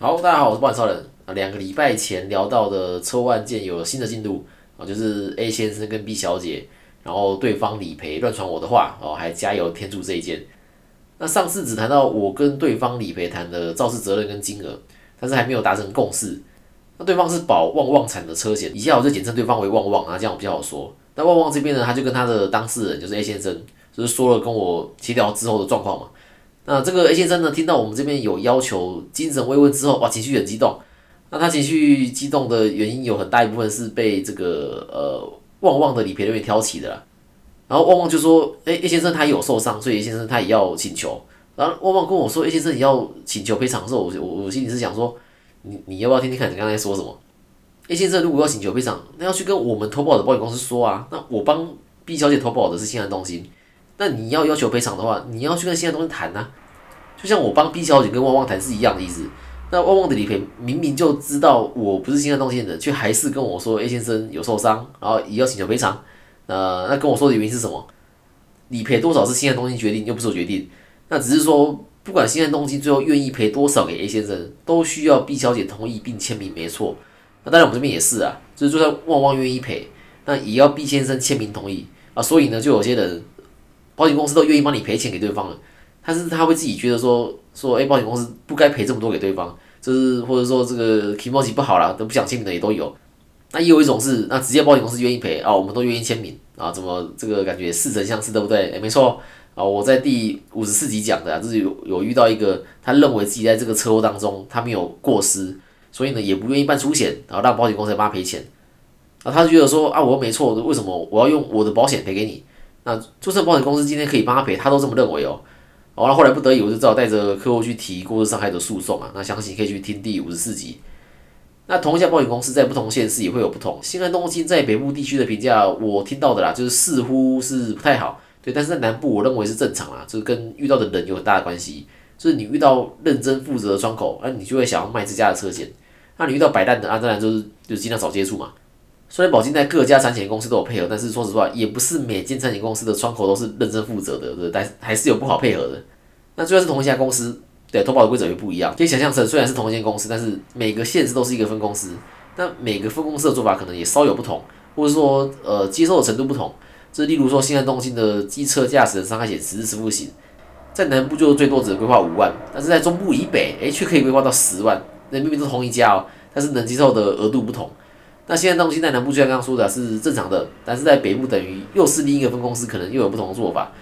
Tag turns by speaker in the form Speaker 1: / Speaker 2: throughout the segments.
Speaker 1: 好，大家好，我是万超人。啊，两个礼拜前聊到的车祸案件有了新的进度啊，就是 A 先生跟 B 小姐，然后对方理赔乱传我的话哦，还加油添醋这一件。那上次只谈到我跟对方理赔谈的肇事责任跟金额，但是还没有达成共识。那对方是保旺旺产的车险，以下我就简称对方为旺旺啊，这样比较好说。那旺旺这边呢，他就跟他的当事人就是 A 先生，就是说了跟我协调之后的状况嘛。那这个 A 先生呢，听到我们这边有要求精神慰问之后，哇，情绪很激动。那他情绪激动的原因有很大一部分是被这个呃旺旺的理赔人员挑起的啦。然后旺旺就说，哎，A 先生他有受伤，所以 A 先生他也要请求。然后旺旺跟我说，A 先生也要请求赔偿的时候，我我我心里是想说，你你要不要听听看你刚才说什么？A 先生如果要请求赔偿，那要去跟我们投保的保险公司说啊。那我帮 B 小姐投保的是新安东西。那你要要求赔偿的话，你要去跟现在东西谈呐，就像我帮 B 小姐跟旺旺谈是一样的意思。那旺旺的理赔明明就知道我不是新安东西的，却还是跟我说 A 先生有受伤，然后也要请求赔偿。呃，那跟我说的原因是什么？理赔多少是新安东西决定，又不是我决定。那只是说，不管新安东西最后愿意赔多少给 A 先生，都需要 B 小姐同意并签名，没错。那当然我们这边也是啊，就是就算旺旺愿意赔，那也要 B 先生签名同意啊。所以呢，就有些人。保险公司都愿意帮你赔钱给对方了，但是他会自己觉得说说，哎，保险公司不该赔这么多给对方，就是或者说这个提莫奇不好了，都不想签名的也都有。那也有一种是，那直接保险公司愿意赔啊，我们都愿意签名啊，怎么这个感觉似曾相识，对不对？哎，没错啊，我在第五十四集讲的，就是有有遇到一个，他认为自己在这个车祸当中他没有过失，所以呢也不愿意办出险，然后让保险公司来帮他赔钱。啊，他就觉得说啊，我没错，为什么我要用我的保险赔给你？那注册保险公司今天可以帮他赔，他都这么认为哦。哦，那后来不得已，我就只好带着客户去提过失伤害的诉讼啊。那详细可以去听第五十四集。那同一家保险公司在不同县市也会有不同。新安东京在北部地区的评价，我听到的啦，就是似乎是不太好。对，但是在南部，我认为是正常啦，就是跟遇到的人有很大的关系。就是你遇到认真负责的窗口，那你就会想要卖自家的车险。那你遇到摆烂的，啊，当然就是就尽量少接触嘛。虽然保金在各家产险公司都有配合，但是说实话，也不是每间产险公司的窗口都是认真负责的，对，但还是有不好配合的。那虽然是同一家公司，对，投保的规则也不一样。可以想象成，虽然是同一间公司，但是每个县市都是一个分公司，那每个分公司的做法可能也稍有不同，或者说，呃，接受的程度不同。这例如说，现在东京的机车驾驶人伤害险实支付型，在南部就最多只规划五万，但是在中部以北，诶，却可以规划到十万。那明明是同一家哦，但是能接受的额度不同。那现在东西在南部，就像刚刚说的，是正常的，但是在北部等于又是另一个分公司，可能又有不同的做法，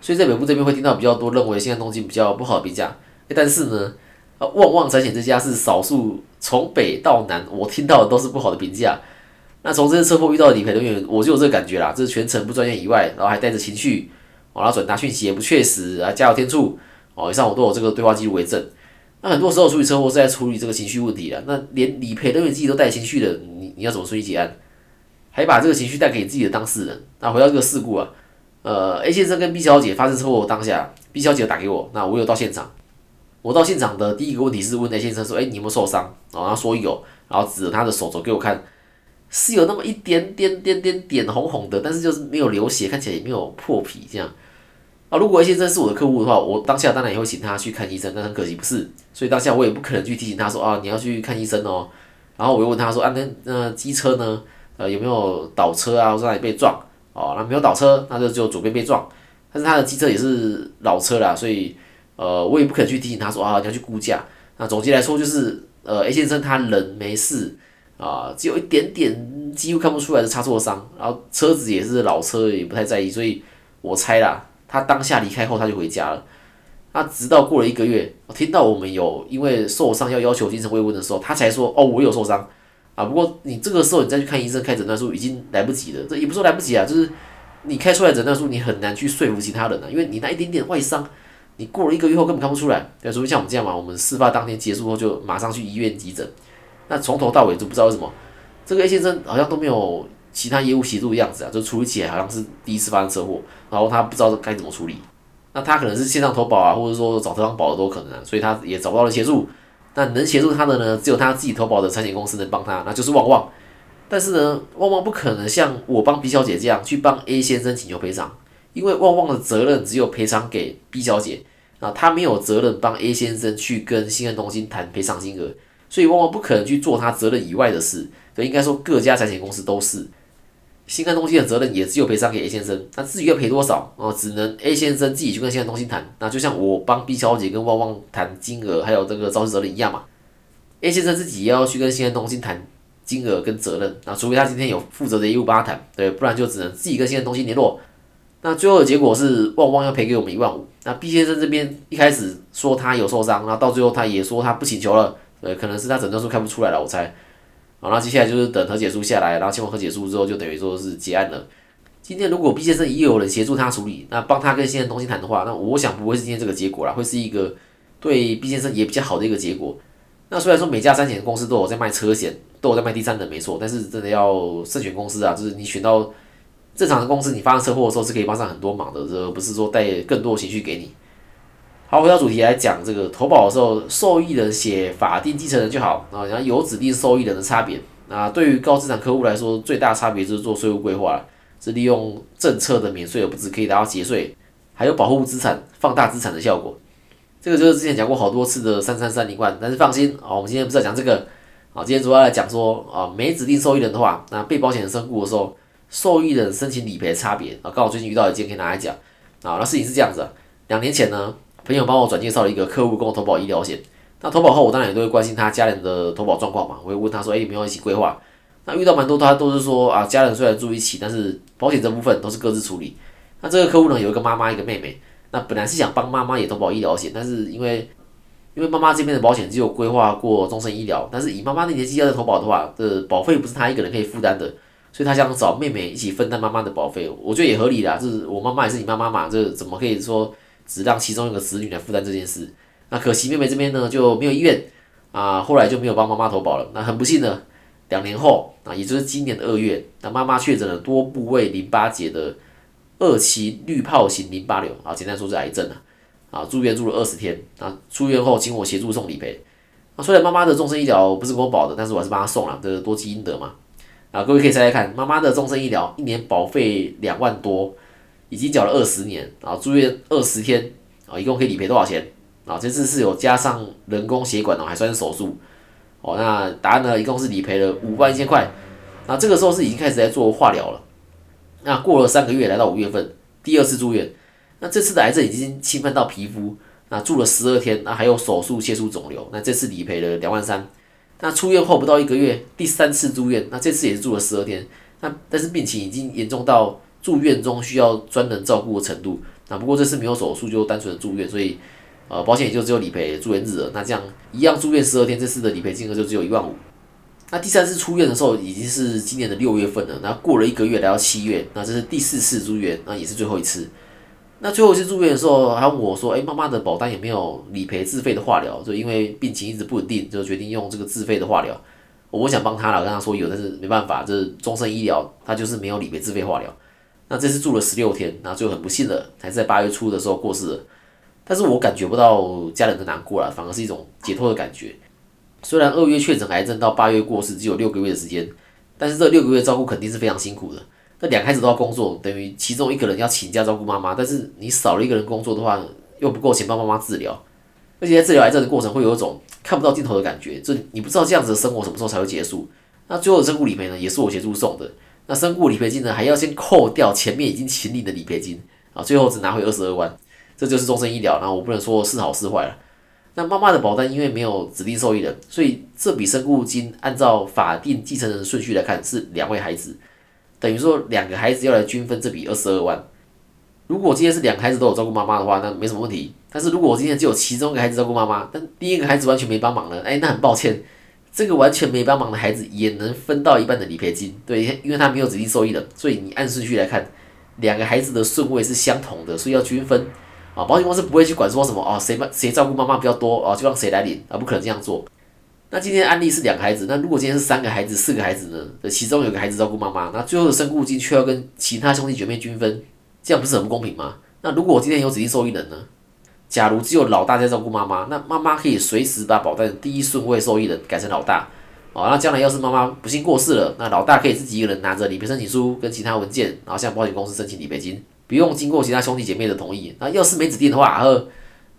Speaker 1: 所以在北部这边会听到比较多认为现在东西比较不好的评价。但是呢，呃，旺旺财险这家是少数从北到南我听到的都是不好的评价。那从这次车祸遇到的理赔人员，我就有这个感觉啦，这是全程不专业以外，然后还带着情绪，然后转达讯息也不确实啊，加油添醋哦，以上我都有这个对话记录为证。那很多时候处理车祸是在处理这个情绪问题的，那连理赔人员自己都带情绪的，你要怎么处理结案？还把这个情绪带给你自己的当事人？那回到这个事故啊，呃，A 先生跟 B 小姐发生车祸当下，B 小姐打给我，那我有到现场。我到现场的第一个问题是问 A 先生说：“哎，你有没有受伤？”然后他说有，然后指着他的手肘给我看，是有那么一点点点点点红红的，但是就是没有流血，看起来也没有破皮这样。啊，如果 A 先生是我的客户的话，我当下当然也会请他去看医生，但很可惜不是，所以当下我也不可能去提醒他说啊，你要去看医生哦。然后我又问他说啊，那那机车呢？呃，有没有倒车啊，或者哪里被撞？哦，那没有倒车，那就只有左边被撞。但是他的机车也是老车啦，所以呃，我也不可能去提醒他说啊，你要去估价。那总结来说就是，呃，A 先生他人没事啊，只有一点点几乎看不出来的擦挫伤，然后车子也是老车，也不太在意，所以我猜啦。他当下离开后，他就回家了。他直到过了一个月，我听到我们有因为受伤要要求精神慰问的时候，他才说：“哦，我有受伤啊。”不过你这个时候你再去看医生开诊断书已经来不及了。这也不是说来不及啊，就是你开出来诊断书，你很难去说服其他人啊，因为你那一点点外伤，你过了一个月后根本看不出来。对，除非像我们这样嘛，我们事发当天结束后就马上去医院急诊，那从头到尾就不知道为什么这个 A 先生好像都没有。其他业务协助的样子啊，就处理起来好像是第一次发生车祸，然后他不知道该怎么处理。那他可能是线上投保啊，或者说找特方保的都可能啊，所以他也找不到人协助。那能协助他的呢，只有他自己投保的产险公司能帮他，那就是旺旺。但是呢，旺旺不可能像我帮 B 小姐这样去帮 A 先生请求赔偿，因为旺旺的责任只有赔偿给 B 小姐，啊，他没有责任帮 A 先生去跟新安中心谈赔偿金额，所以旺旺不可能去做他责任以外的事。所以应该说各家产险公司都是。新安中心的责任也只有赔偿给 A 先生，那至于要赔多少哦，只能 A 先生自己去跟新安中心谈。那就像我帮 B 小姐跟旺旺谈金额，还有这个肇事责任一样嘛。A 先生自己也要去跟新安中心谈金额跟责任，那除非他今天有负责的业务帮他谈，对，不然就只能自己跟新安中心联络。那最后的结果是旺旺要赔给我们一万五。那 B 先生这边一开始说他有受伤，然后到最后他也说他不请求了，对，可能是他诊断书看不出来了，我猜。好，那接下来就是等和解书下来，然后签完和解书之后，就等于说是结案了。今天如果 B 先生也有人协助他处理，那帮他跟现在东西谈的话，那我想不会是今天这个结果啦，会是一个对 B 先生也比较好的一个结果。那虽然说每家三险公司都有在卖车险，都有在卖第三人，没错，但是真的要慎选公司啊，就是你选到正常的公司，你发生车祸的时候是可以帮上很多忙的，而不是说带更多情绪给你。好，回到主题来讲，这个投保的时候，受益人写法定继承人就好啊。然后有指定受益人的差别啊，对于高资产客户来说，最大差别就是做税务规划，是利用政策的免税而不止可以达到节税，还有保护资产、放大资产的效果。这个就是之前讲过好多次的三三三零万。但是放心啊，我们今天不是要讲这个啊，今天主要来讲说啊，没指定受益人的话，那被保险人身故的时候，受益人申请理赔差别啊。刚好最近遇到一件可以拿来讲啊。那事情是这样子，两年前呢。朋友帮我转介绍了一个客户跟我投保医疗险，那投保后我当然也都会关心他家人的投保状况嘛，我会问他说，哎，有没有一起规划？那遇到蛮多他都是说啊，家人虽然住一起，但是保险这部分都是各自处理。那这个客户呢，有一个妈妈，一个妹妹，那本来是想帮妈妈也投保医疗险，但是因为因为妈妈这边的保险只有规划过终身医疗，但是以妈妈的年纪要投保的话，这保费不是他一个人可以负担的，所以他想找妹妹一起分担妈妈的保费，我觉得也合理啦，就是我妈妈也是你妈妈嘛，这怎么可以说？只让其中一个子女来负担这件事，那可惜妹妹这边呢就没有意愿啊，后来就没有帮妈妈投保了。那很不幸的，两年后啊，也就是今年的二月，那妈妈确诊了多部位淋巴结的二期滤泡型淋巴瘤啊，简单说是癌症啊，啊住院住了二十天啊，出院后请我协助送理赔。啊，虽然妈妈的终身医疗不是给我保的，但是我还是帮她送了，这多积阴德嘛。啊，各位可以猜猜看，妈妈的终身医疗一年保费两万多。已经缴了二十年，然后住院二十天，啊，一共可以理赔多少钱？啊，这次是有加上人工血管哦，还算是手术，哦，那答案呢，一共是理赔了五万一千块。那这个时候是已经开始在做化疗了。那过了三个月，来到五月份，第二次住院，那这次的癌症已经侵犯到皮肤，那住了十二天，那还有手术切除肿瘤，那这次理赔了两万三。那出院后不到一个月，第三次住院，那这次也是住了十二天，那但是病情已经严重到。住院中需要专人照顾的程度，那不过这次没有手术，就单纯的住院，所以呃保险也就只有理赔住院日了。那这样一样住院十二天，这次的理赔金额就只有一万五。那第三次出院的时候已经是今年的六月份了，那过了一个月来到七月，那这是第四次住院，那也是最后一次。那最后一次住院的时候，还问我说：“哎，妈妈的保单有没有理赔自费的化疗？”就因为病情一直不稳定，就决定用这个自费的化疗。我想帮他了，跟他说有，但是没办法，这终身医疗，他就是没有理赔自费化疗。那这次住了十六天，那最后很不幸的，还是在八月初的时候过世了。但是我感觉不到家人的难过了，反而是一种解脱的感觉。虽然二月确诊癌症到八月过世只有六个月的时间，但是这六个月照顾肯定是非常辛苦的。那两孩子都要工作，等于其中一个人要请假照顾妈妈，但是你少了一个人工作的话，又不够钱帮妈妈治疗，而且在治疗癌症的过程会有一种看不到尽头的感觉，就你不知道这样子的生活什么时候才会结束。那最后的身故理赔呢，也是我协助送的。那身故理赔金呢，还要先扣掉前面已经请领的理赔金啊，最后只拿回二十二万，这就是终身医疗。那我不能说是好是坏了。那妈妈的保单因为没有指定受益人，所以这笔身故金按照法定继承人顺序来看是两位孩子，等于说两个孩子要来均分这笔二十二万。如果今天是两个孩子都有照顾妈妈的话，那没什么问题。但是如果我今天只有其中一个孩子照顾妈妈，但第一个孩子完全没帮忙了，哎，那很抱歉。这个完全没帮忙的孩子也能分到一半的理赔金，对，因为他没有指定受益人，所以你按顺序来看，两个孩子的顺位是相同的，所以要均分啊。保险公司不会去管说什么哦，谁谁照顾妈妈比较多哦，就让谁来领啊，不可能这样做。那今天案例是两个孩子，那如果今天是三个孩子、四个孩子呢？其中有个孩子照顾妈妈，那最后的身故金却要跟其他兄弟姐妹均分，这样不是很不公平吗？那如果我今天有指定受益人呢？假如只有老大在照顾妈妈，那妈妈可以随时把保单第一顺位受益人改成老大，哦，那将来要是妈妈不幸过世了，那老大可以自己一个人拿着理赔申请书跟其他文件，然后向保险公司申请理赔金，不用经过其他兄弟姐妹的同意。那要是没指定的话，呵，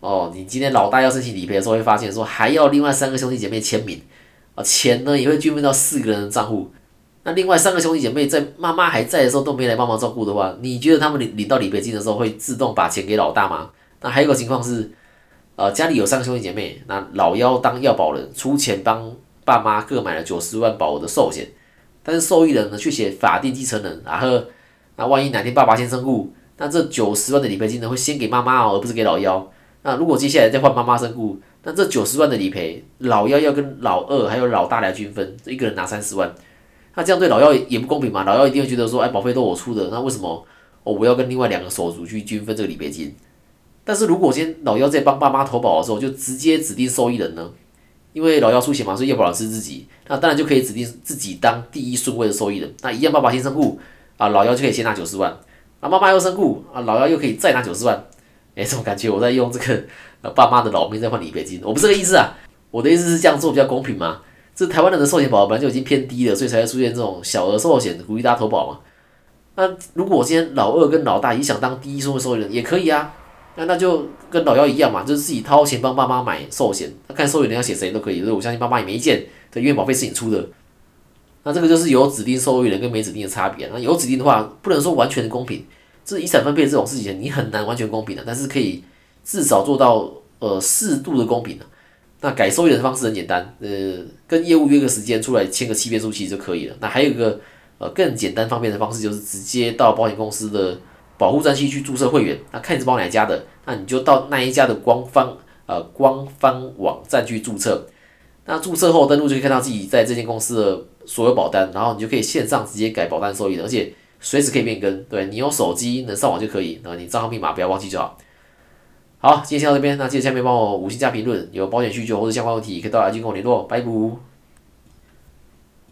Speaker 1: 哦，你今天老大要申请理赔的时候，会发现说还要另外三个兄弟姐妹签名，啊，钱呢也会均分到四个人的账户。那另外三个兄弟姐妹在妈妈还在的时候都没来帮忙照顾的话，你觉得他们领领到理赔金的时候会自动把钱给老大吗？那还有一个情况是，呃，家里有三个兄弟姐妹，那老幺当要保人出钱帮爸妈各买了九十万保额的寿险，但是受益人呢却写法定继承人，然后那万一哪天爸爸先身故，那这九十万的理赔金呢会先给妈妈哦，而不是给老幺。那如果接下来再换妈妈身故，那这九十万的理赔，老幺要跟老二还有老大来均分，一个人拿三十万。那这样对老幺也不公平嘛？老幺一定会觉得说，哎，保费都我出的，那为什么哦我要跟另外两个手足去均分这个理赔金？但是如果今天老幺在帮爸妈投保的时候，就直接指定受益人呢？因为老幺出险嘛，所以要保人是自己，那当然就可以指定自己当第一顺位的受益人。那一样，爸爸先身故啊，老幺就可以先拿九十万，啊，妈妈又身故啊，老幺又可以再拿九十万。哎，怎么感觉我在用这个呃爸妈的老命在换理赔金？我不是这个意思啊，我的意思是这样做比较公平嘛。这台湾人的寿险保额本来就已经偏低了，所以才会出现这种小额寿险鼓励大家投保嘛。那如果我今天老二跟老大也想当第一顺位受益人，也可以啊。那那就跟老幺一样嘛，就是自己掏钱帮爸妈买寿险，那看受益人要写谁都可以。所以我相信爸妈也没意见，这因为保费是你出的。那这个就是有指定受益人跟没指定的差别。那有指定的话，不能说完全的公平。这遗产分配这种事情，你很难完全公平的，但是可以至少做到呃适度的公平的。那改收益人的方式很简单，呃，跟业务约个时间出来签个契约书其实就可以了。那还有一个呃更简单方便的方式，就是直接到保险公司的保护专区去注册会员。那看你是保哪家的，那你就到那一家的官方呃官方网站去注册。那注册后登录就可以看到自己在这间公司的所有保单，然后你就可以线上直接改保单收益人，而且随时可以变更。对你用手机能上网就可以，那你账号密码不要忘记就好。好，今天先到这边，那记得下面帮我五星加评论，有保险需求或者相关问题，可以到 IG 跟我联络，拜拜。